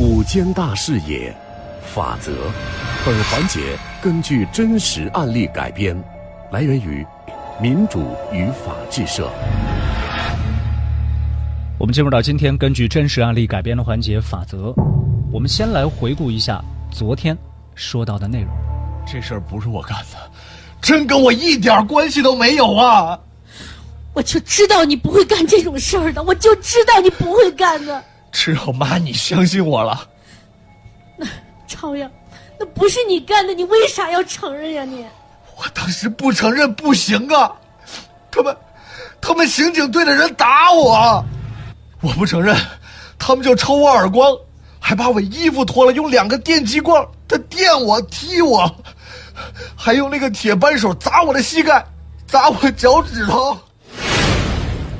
五间大视野，法则。本环节根据真实案例改编，来源于民主与法制社。我们进入到今天根据真实案例改编的环节法则。我们先来回顾一下昨天说到的内容。这事儿不是我干的，真跟我一点关系都没有啊！我就知道你不会干这种事儿的，我就知道你不会干的。只有妈你相信我了。那朝阳，那不是你干的，你为啥要承认呀？你，我当时不承认不行啊！他们，他们刑警队的人打我，我不承认，他们就抽我耳光，还把我衣服脱了，用两个电击棍，他电我踢我，还用那个铁扳手砸我的膝盖，砸我脚趾头。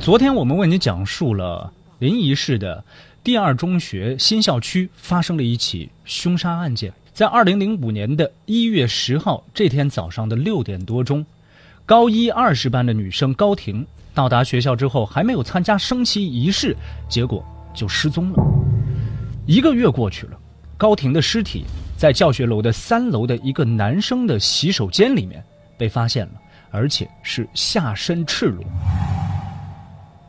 昨天我们为你讲述了临沂市的第二中学新校区发生了一起凶杀案件。在二零零五年的一月十号这天早上的六点多钟，高一二十班的女生高婷到达学校之后，还没有参加升旗仪式，结果就失踪了。一个月过去了，高婷的尸体在教学楼的三楼的一个男生的洗手间里面被发现了，而且是下身赤裸。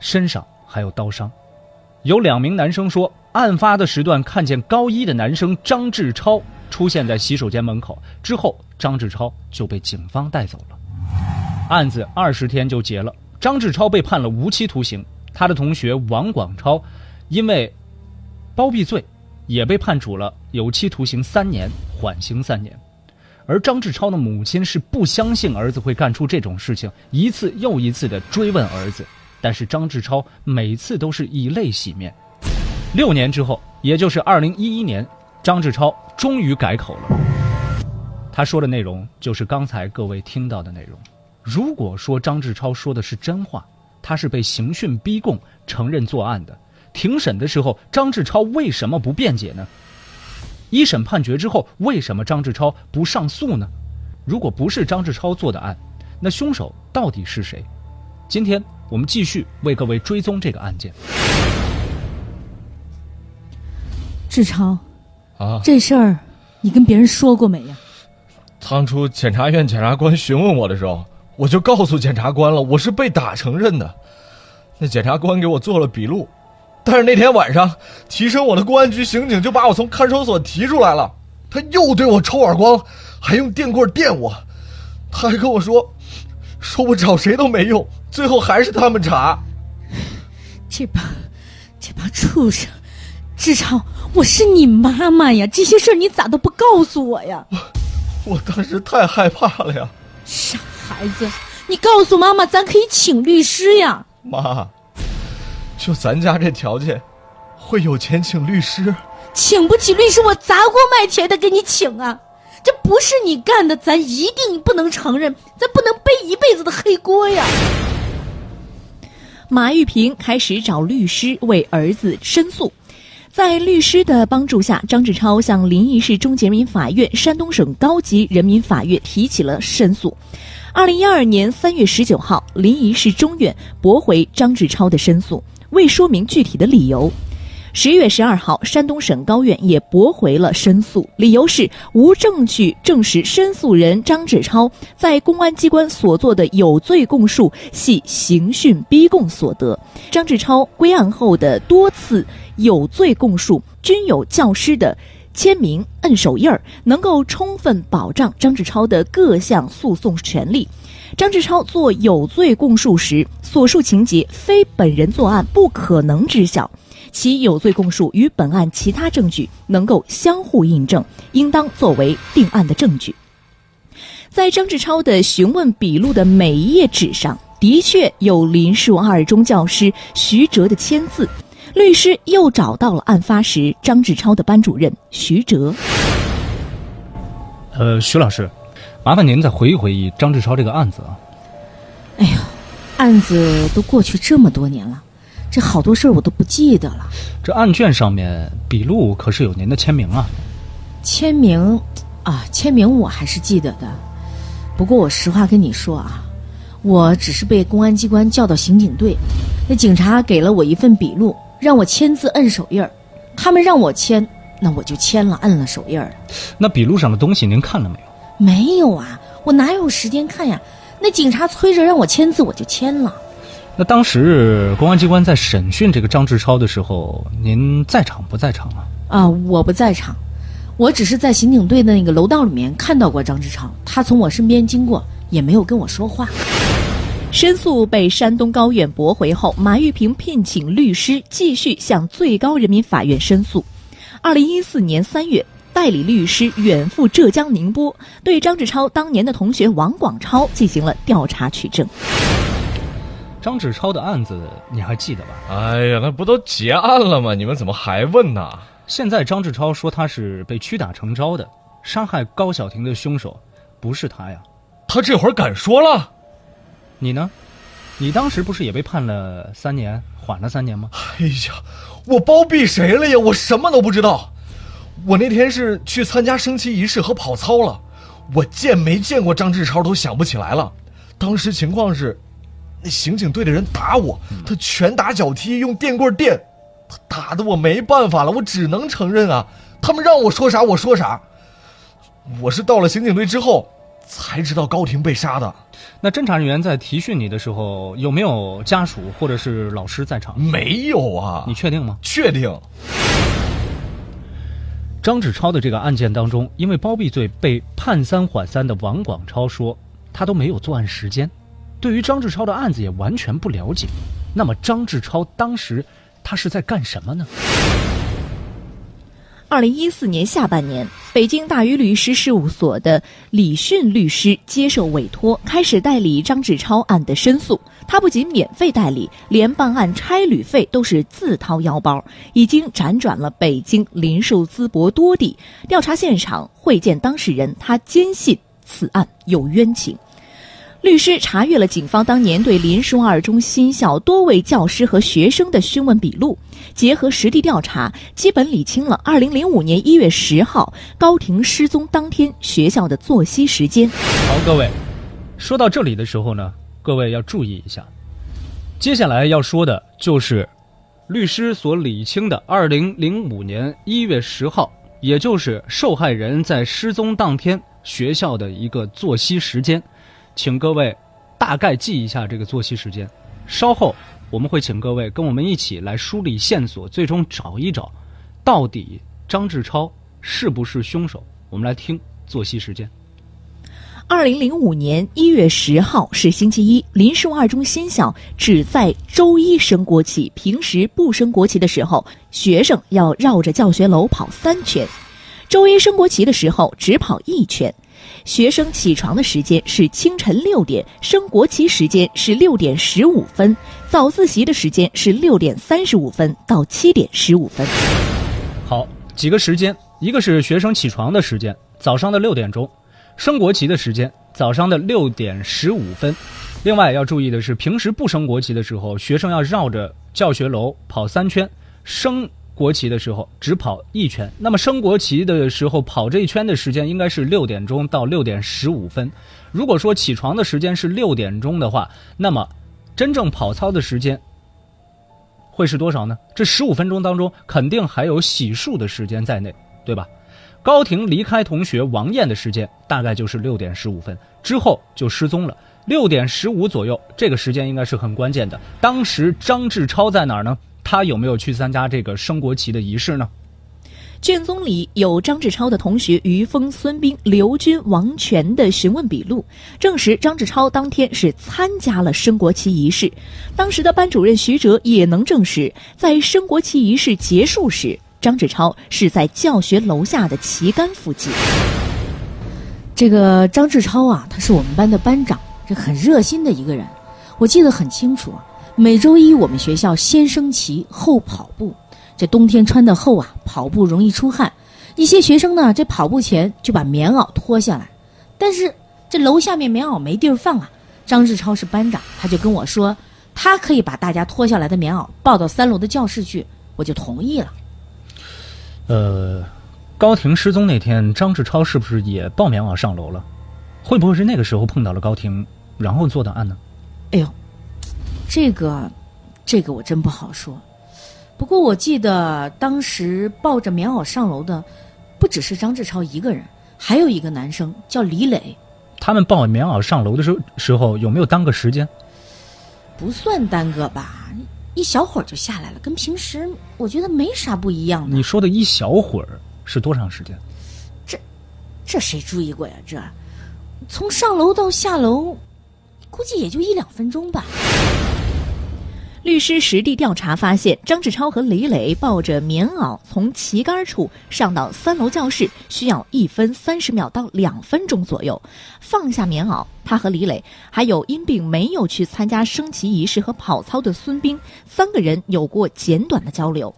身上还有刀伤，有两名男生说，案发的时段看见高一的男生张志超出现在洗手间门口，之后张志超就被警方带走了。案子二十天就结了，张志超被判了无期徒刑，他的同学王广超因为包庇罪也被判处了有期徒刑三年，缓刑三年。而张志超的母亲是不相信儿子会干出这种事情，一次又一次的追问儿子。但是张志超每次都是以泪洗面。六年之后，也就是二零一一年，张志超终于改口了。他说的内容就是刚才各位听到的内容。如果说张志超说的是真话，他是被刑讯逼供承认作案的。庭审的时候，张志超为什么不辩解呢？一审判决之后，为什么张志超不上诉呢？如果不是张志超做的案，那凶手到底是谁？今天。我们继续为各位追踪这个案件。志超，啊，这事儿你跟别人说过没呀？当初检察院检察官询问我的时候，我就告诉检察官了，我是被打承认的。那检察官给我做了笔录，但是那天晚上，提审我的公安局刑警就把我从看守所提出来了，他又对我抽耳光，还用电棍电我，他还跟我说，说我找谁都没用。最后还是他们查，这帮这帮畜生！志超，我是你妈妈呀，这些事儿你咋都不告诉我呀？我我当时太害怕了呀！傻孩子，你告诉妈妈，咱可以请律师呀。妈，就咱家这条件，会有钱请律师？请不起律师，我砸锅卖铁的给你请啊！这不是你干的，咱一定不能承认，咱不能背一辈子的黑锅呀！马玉平开始找律师为儿子申诉，在律师的帮助下，张志超向临沂市中级人民法院、山东省高级人民法院提起了申诉。二零一二年三月十九号，临沂市中院驳回张志超的申诉，未说明具体的理由。十月十二号，山东省高院也驳回了申诉，理由是无证据证实申诉人张志超在公安机关所做的有罪供述系刑讯逼供所得。张志超归案后的多次有罪供述均有教师的签名、摁手印儿，能够充分保障张志超的各项诉讼权利。张志超做有罪供述时，所述情节非本人作案不可能知晓。其有罪供述与本案其他证据能够相互印证，应当作为定案的证据。在张志超的询问笔录的每一页纸上，的确有林树二中教师徐哲的签字。律师又找到了案发时张志超的班主任徐哲。呃，徐老师，麻烦您再回忆回忆张志超这个案子啊。哎呀，案子都过去这么多年了。这好多事儿我都不记得了。这案卷上面笔录可是有您的签名啊。签名，啊，签名我还是记得的。不过我实话跟你说啊，我只是被公安机关叫到刑警队，那警察给了我一份笔录，让我签字摁手印儿。他们让我签，那我就签了，摁了手印儿。那笔录上的东西您看了没有？没有啊，我哪有时间看呀？那警察催着让我签字，我就签了。那当时公安机关在审讯这个张志超的时候，您在场不在场啊？啊，我不在场，我只是在刑警队的那个楼道里面看到过张志超，他从我身边经过，也没有跟我说话。申诉被山东高院驳回后，马玉平聘请律师继续向最高人民法院申诉。二零一四年三月，代理律师远赴浙江宁波，对张志超当年的同学王广超进行了调查取证。张志超的案子你还记得吧？哎呀，那不都结案了吗？你们怎么还问呢？现在张志超说他是被屈打成招的，杀害高小婷的凶手不是他呀。他这会儿敢说了？你呢？你当时不是也被判了三年，缓了三年吗？哎呀，我包庇谁了呀？我什么都不知道。我那天是去参加升旗仪式和跑操了，我见没见过张志超都想不起来了。当时情况是，那刑警队的人打我，他拳打脚踢，用电棍电，他打的我没办法了，我只能承认啊。他们让我说啥我说啥。我是到了刑警队之后，才知道高婷被杀的。那侦查人员在提讯你的时候，有没有家属或者是老师在场？没有啊。你确定吗？确定。张志超的这个案件当中，因为包庇罪被判三缓三的王广超说，他都没有作案时间，对于张志超的案子也完全不了解。那么张志超当时他是在干什么呢？二零一四年下半年，北京大宇律师事务所的李迅律师接受委托，开始代理张志超案的申诉。他不仅免费代理，连办案差旅费都是自掏腰包。已经辗转了北京、林寿淄博多地，调查现场，会见当事人。他坚信此案有冤情。律师查阅了警方当年对林书二中新校多位教师和学生的讯问笔录，结合实地调查，基本理清了2005年1月10号高婷失踪当天学校的作息时间。好，各位，说到这里的时候呢，各位要注意一下，接下来要说的就是律师所理清的2005年1月10号，也就是受害人在失踪当天学校的一个作息时间。请各位大概记一下这个作息时间，稍后我们会请各位跟我们一起来梳理线索，最终找一找，到底张志超是不是凶手。我们来听作息时间。二零零五年一月十号是星期一，林树二中新校只在周一升国旗，平时不升国旗的时候，学生要绕着教学楼跑三圈；周一升国旗的时候，只跑一圈。学生起床的时间是清晨六点，升国旗时间是六点十五分，早自习的时间是六点三十五分到七点十五分。好，几个时间，一个是学生起床的时间，早上的六点钟；升国旗的时间，早上的六点十五分。另外要注意的是，平时不升国旗的时候，学生要绕着教学楼跑三圈；升国旗的时候只跑一圈，那么升国旗的时候跑这一圈的时间应该是六点钟到六点十五分。如果说起床的时间是六点钟的话，那么真正跑操的时间会是多少呢？这十五分钟当中肯定还有洗漱的时间在内，对吧？高婷离开同学王艳的时间大概就是六点十五分之后就失踪了，六点十五左右这个时间应该是很关键的。当时张志超在哪儿呢？他有没有去参加这个升国旗的仪式呢？卷宗里有张志超的同学于峰、孙斌、刘军、王权的询问笔录，证实张志超当天是参加了升国旗仪式。当时的班主任徐哲也能证实，在升国旗仪式结束时，张志超是在教学楼下的旗杆附近。这个张志超啊，他是我们班的班长，这很热心的一个人，我记得很清楚。每周一，我们学校先升旗后跑步。这冬天穿的厚啊，跑步容易出汗。一些学生呢，这跑步前就把棉袄脱下来。但是这楼下面棉袄没地儿放啊。张志超是班长，他就跟我说，他可以把大家脱下来的棉袄抱到三楼的教室去，我就同意了。呃，高婷失踪那天，张志超是不是也抱棉袄上楼了？会不会是那个时候碰到了高婷，然后做的案呢？哎呦！这个，这个我真不好说。不过我记得当时抱着棉袄上楼的，不只是张志超一个人，还有一个男生叫李磊。他们抱棉袄上楼的时候时候有没有耽搁时间？不算耽搁吧，一小会儿就下来了，跟平时我觉得没啥不一样的。你说的一小会儿是多长时间？这谁注意过呀？这从上楼到下楼，估计也就一两分钟吧。律师实地调查发现，张志超和李磊抱着棉袄从旗杆处上到三楼教室，需要一分三十秒到两分钟左右。放下棉袄，他和李磊还有因病没有去参加升旗仪式和跑操的孙兵，三个人有过简短的交流。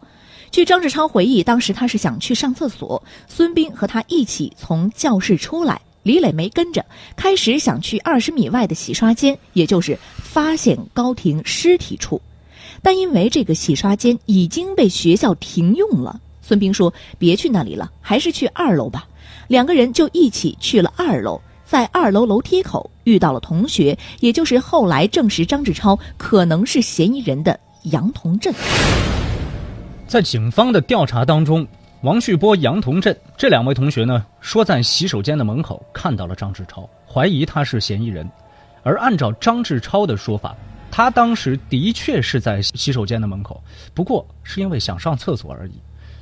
据张志超回忆，当时他是想去上厕所，孙兵和他一起从教室出来，李磊没跟着，开始想去二十米外的洗刷间，也就是发现高婷尸体处。但因为这个洗刷间已经被学校停用了，孙斌说：“别去那里了，还是去二楼吧。”两个人就一起去了二楼，在二楼楼梯口遇到了同学，也就是后来证实张志超可能是嫌疑人的杨同振。在警方的调查当中，王旭波、杨同振这两位同学呢，说在洗手间的门口看到了张志超，怀疑他是嫌疑人。而按照张志超的说法，他当时的确是在洗手间的门口，不过是因为想上厕所而已。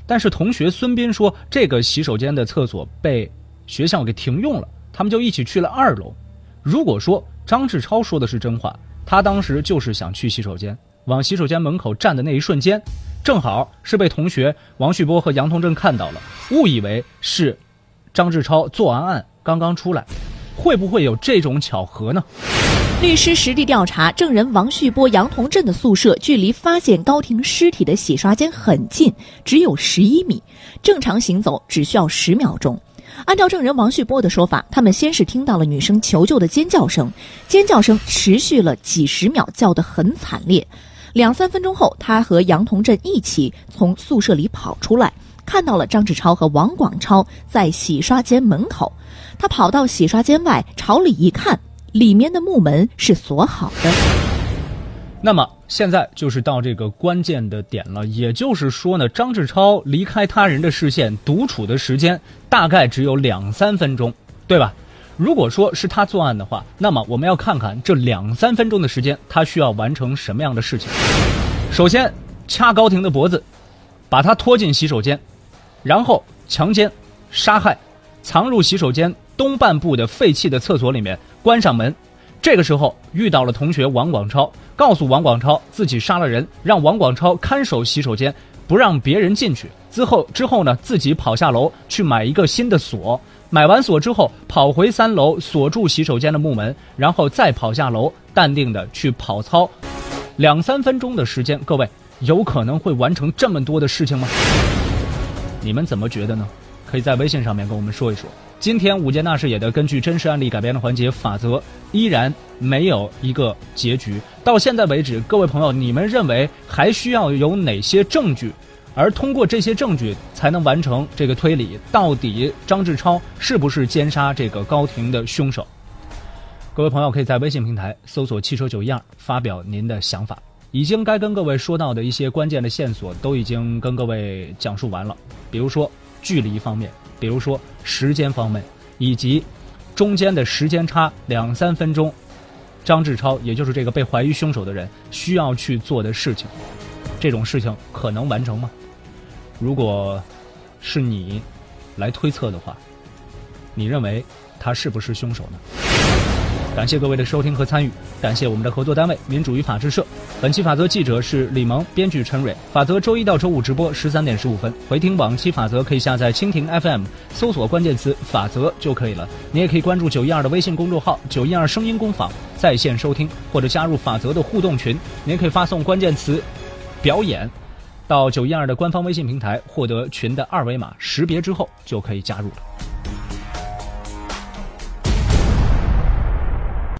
但是同学孙斌说，这个洗手间的厕所被学校给停用了，他们就一起去了二楼。如果说张志超说的是真话，他当时就是想去洗手间，往洗手间门口站的那一瞬间，正好是被同学王旭波和杨同正看到了，误以为是张志超做完案刚刚出来，会不会有这种巧合呢？律师实地调查，证人王旭波、杨同振的宿舍距离发现高婷尸体的洗刷间很近，只有十一米，正常行走只需要十秒钟。按照证人王旭波的说法，他们先是听到了女生求救的尖叫声，尖叫声持续了几十秒，叫得很惨烈。两三分钟后，他和杨同振一起从宿舍里跑出来，看到了张志超和王广超在洗刷间门口。他跑到洗刷间外，朝里一看。里面的木门是锁好的。那么现在就是到这个关键的点了，也就是说呢，张志超离开他人的视线独处的时间大概只有两三分钟，对吧？如果说是他作案的话，那么我们要看看这两三分钟的时间，他需要完成什么样的事情。首先，掐高婷的脖子，把她拖进洗手间，然后强奸、杀害，藏入洗手间东半部的废弃的厕所里面。关上门，这个时候遇到了同学王广超，告诉王广超自己杀了人，让王广超看守洗手间，不让别人进去。之后之后呢，自己跑下楼去买一个新的锁，买完锁之后跑回三楼锁住洗手间的木门，然后再跑下楼，淡定的去跑操。两三分钟的时间，各位有可能会完成这么多的事情吗？你们怎么觉得呢？可以在微信上面跟我们说一说。今天五件大视野的根据真实案例改编的环节法则依然没有一个结局。到现在为止，各位朋友，你们认为还需要有哪些证据？而通过这些证据才能完成这个推理？到底张志超是不是奸杀这个高婷的凶手？各位朋友可以在微信平台搜索“汽车九一二”发表您的想法。已经该跟各位说到的一些关键的线索都已经跟各位讲述完了，比如说距离方面。比如说时间方面，以及中间的时间差两三分钟，张志超也就是这个被怀疑凶手的人需要去做的事情，这种事情可能完成吗？如果是你来推测的话，你认为他是不是凶手呢？感谢各位的收听和参与，感谢我们的合作单位民主与法制社。本期法则记者是李萌，编剧陈蕊。法则周一到周五直播十三点十五分，回听往期法则可以下载蜻蜓 FM，搜索关键词“法则”就可以了。你也可以关注九一二的微信公众号“九一二声音工坊”在线收听，或者加入法则的互动群。您可以发送关键词“表演”到九一二的官方微信平台，获得群的二维码识别之后就可以加入了。